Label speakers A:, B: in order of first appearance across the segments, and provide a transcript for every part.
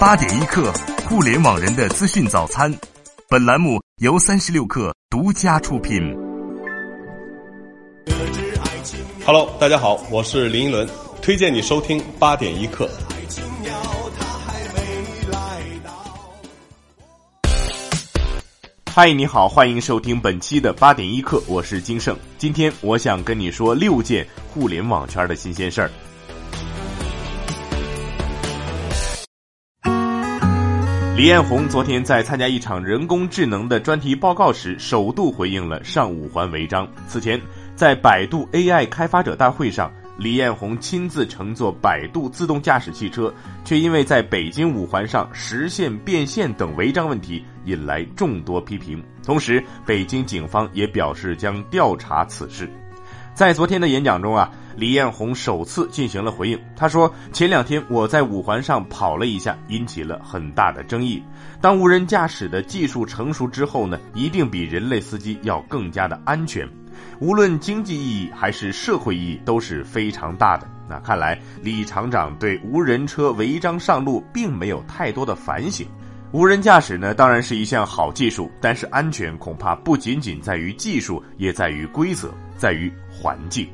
A: 八点一刻，互联网人的资讯早餐。本栏目由三十六氪独家出品。
B: Hello，大家好，我是林依轮，推荐你收听八点一刻。
C: 嗨，你好，欢迎收听本期的八点一刻，我是金盛。今天我想跟你说六件互联网圈的新鲜事儿。李彦宏昨天在参加一场人工智能的专题报告时，首度回应了上五环违章。此前，在百度 AI 开发者大会上。李彦宏亲自乘坐百度自动驾驶汽车，却因为在北京五环上实线变线等违章问题引来众多批评。同时，北京警方也表示将调查此事。在昨天的演讲中啊，李彦宏首次进行了回应。他说：“前两天我在五环上跑了一下，引起了很大的争议。当无人驾驶的技术成熟之后呢，一定比人类司机要更加的安全。”无论经济意义还是社会意义都是非常大的。那看来李厂长对无人车违章上路并没有太多的反省。无人驾驶呢，当然是一项好技术，但是安全恐怕不仅仅在于技术，也在于规则，在于环境。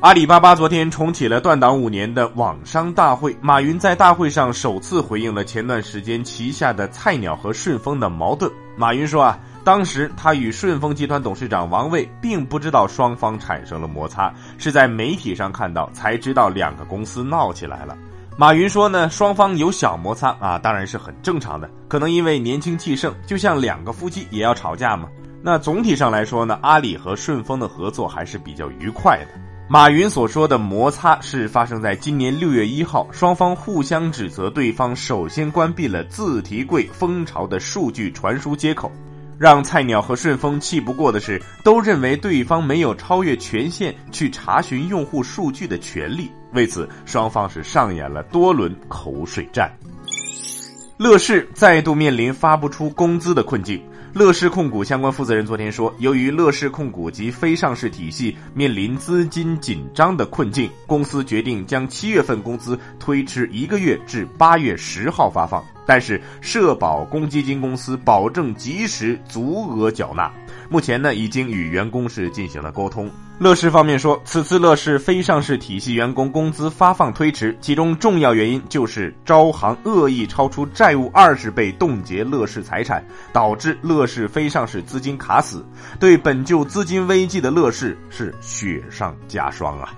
C: 阿里巴巴昨天重启了断档五年的网商大会，马云在大会上首次回应了前段时间旗下的菜鸟和顺丰的矛盾。马云说啊。当时他与顺丰集团董事长王卫并不知道双方产生了摩擦，是在媒体上看到才知道两个公司闹起来了。马云说呢，双方有小摩擦啊，当然是很正常的，可能因为年轻气盛，就像两个夫妻也要吵架嘛。那总体上来说呢，阿里和顺丰的合作还是比较愉快的。马云所说的摩擦是发生在今年六月一号，双方互相指责对方首先关闭了自提柜蜂巢的数据传输接口。让菜鸟和顺丰气不过的是，都认为对方没有超越权限去查询用户数据的权利。为此，双方是上演了多轮口水战。乐视再度面临发不出工资的困境。乐视控股相关负责人昨天说，由于乐视控股及非上市体系面临资金紧张的困境，公司决定将七月份工资推迟一个月至八月十号发放。但是社保公积金公司保证及时足额缴纳。目前呢，已经与员工是进行了沟通。乐视方面说，此次乐视非上市体系员工工资发放推迟，其中重要原因就是招行恶意超出债务二十倍冻结乐视财产，导致乐视非上市资金卡死，对本就资金危机的乐视是雪上加霜啊。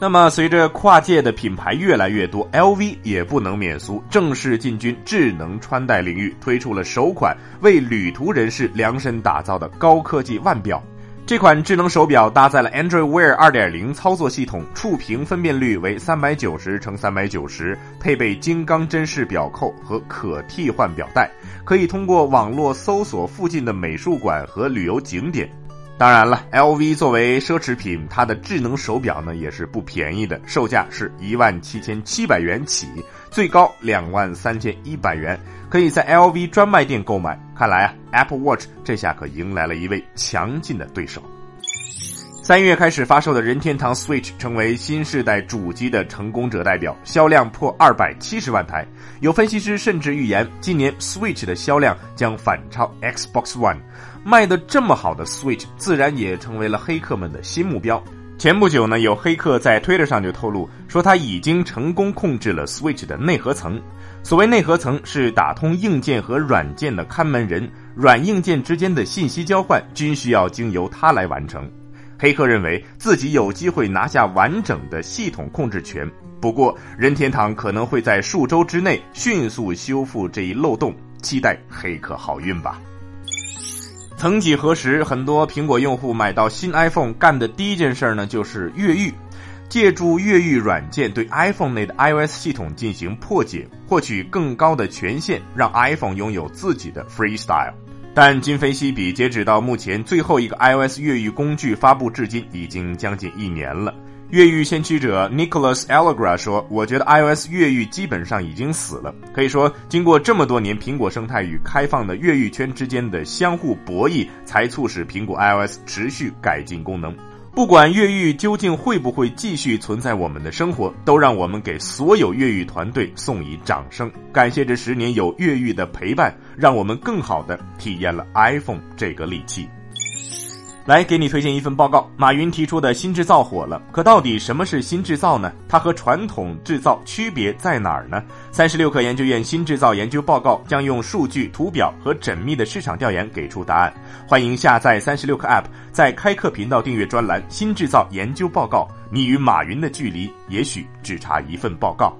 C: 那么，随着跨界的品牌越来越多，LV 也不能免俗，正式进军智能穿戴领域，推出了首款为旅途人士量身打造的高科技腕表。这款智能手表搭载了 Android Wear 2.0操作系统，触屏分辨率为三百九十乘三百九十，配备金刚针式表扣和可替换表带，可以通过网络搜索附近的美术馆和旅游景点。当然了，LV 作为奢侈品，它的智能手表呢也是不便宜的，售价是一万七千七百元起，最高两万三千一百元，可以在 LV 专卖店购买。看来啊，Apple Watch 这下可迎来了一位强劲的对手。三月开始发售的任天堂 Switch 成为新世代主机的成功者代表，销量破二百七十万台。有分析师甚至预言，今年 Switch 的销量将反超 Xbox One。卖的这么好的 Switch，自然也成为了黑客们的新目标。前不久呢，有黑客在 Twitter 上就透露说，他已经成功控制了 Switch 的内核层。所谓内核层，是打通硬件和软件的看门人，软硬件之间的信息交换均需要经由它来完成。黑客认为自己有机会拿下完整的系统控制权，不过任天堂可能会在数周之内迅速修复这一漏洞，期待黑客好运吧。曾几何时，很多苹果用户买到新 iPhone 干的第一件事呢，就是越狱，借助越狱软件对 iPhone 内的 iOS 系统进行破解，获取更高的权限，让 iPhone 拥有自己的 Freestyle。但今非昔比，截止到目前，最后一个 iOS 越狱工具发布至今已经将近一年了。越狱先驱者 Nicholas Allegra 说：“我觉得 iOS 越狱基本上已经死了。可以说，经过这么多年苹果生态与开放的越狱圈之间的相互博弈，才促使苹果 iOS 持续改进功能。”不管越狱究竟会不会继续存在我们的生活，都让我们给所有越狱团队送以掌声，感谢这十年有越狱的陪伴，让我们更好的体验了 iPhone 这个利器。来给你推荐一份报告，马云提出的新制造火了，可到底什么是新制造呢？它和传统制造区别在哪儿呢？三十六氪研究院新制造研究报告将用数据、图表和缜密的市场调研给出答案。欢迎下载三十六氪 App，在开课频道订阅专栏“新制造研究报告”，你与马云的距离也许只差一份报告。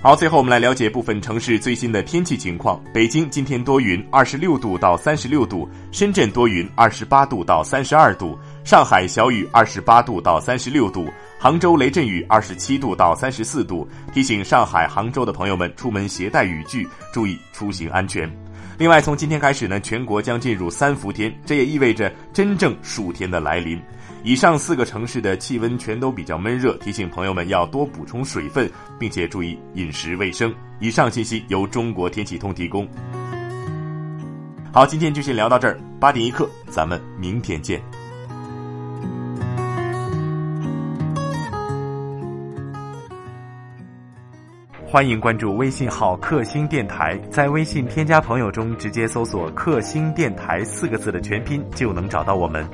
C: 好，最后我们来了解部分城市最新的天气情况。北京今天多云，二十六度到三十六度；深圳多云，二十八度到三十二度；上海小雨，二十八度到三十六度；杭州雷阵雨，二十七度到三十四度。提醒上海、杭州的朋友们出门携带雨具，注意出行安全。另外，从今天开始呢，全国将进入三伏天，这也意味着真正暑天的来临。以上四个城市的气温全都比较闷热，提醒朋友们要多补充水分，并且注意饮食卫生。以上信息由中国天气通提供。好，今天就先聊到这儿，八点一刻，咱们明天见。欢迎关注微信号“克星电台”，在微信添加朋友中直接搜索“克星电台”四个字的全拼，就能找到我们。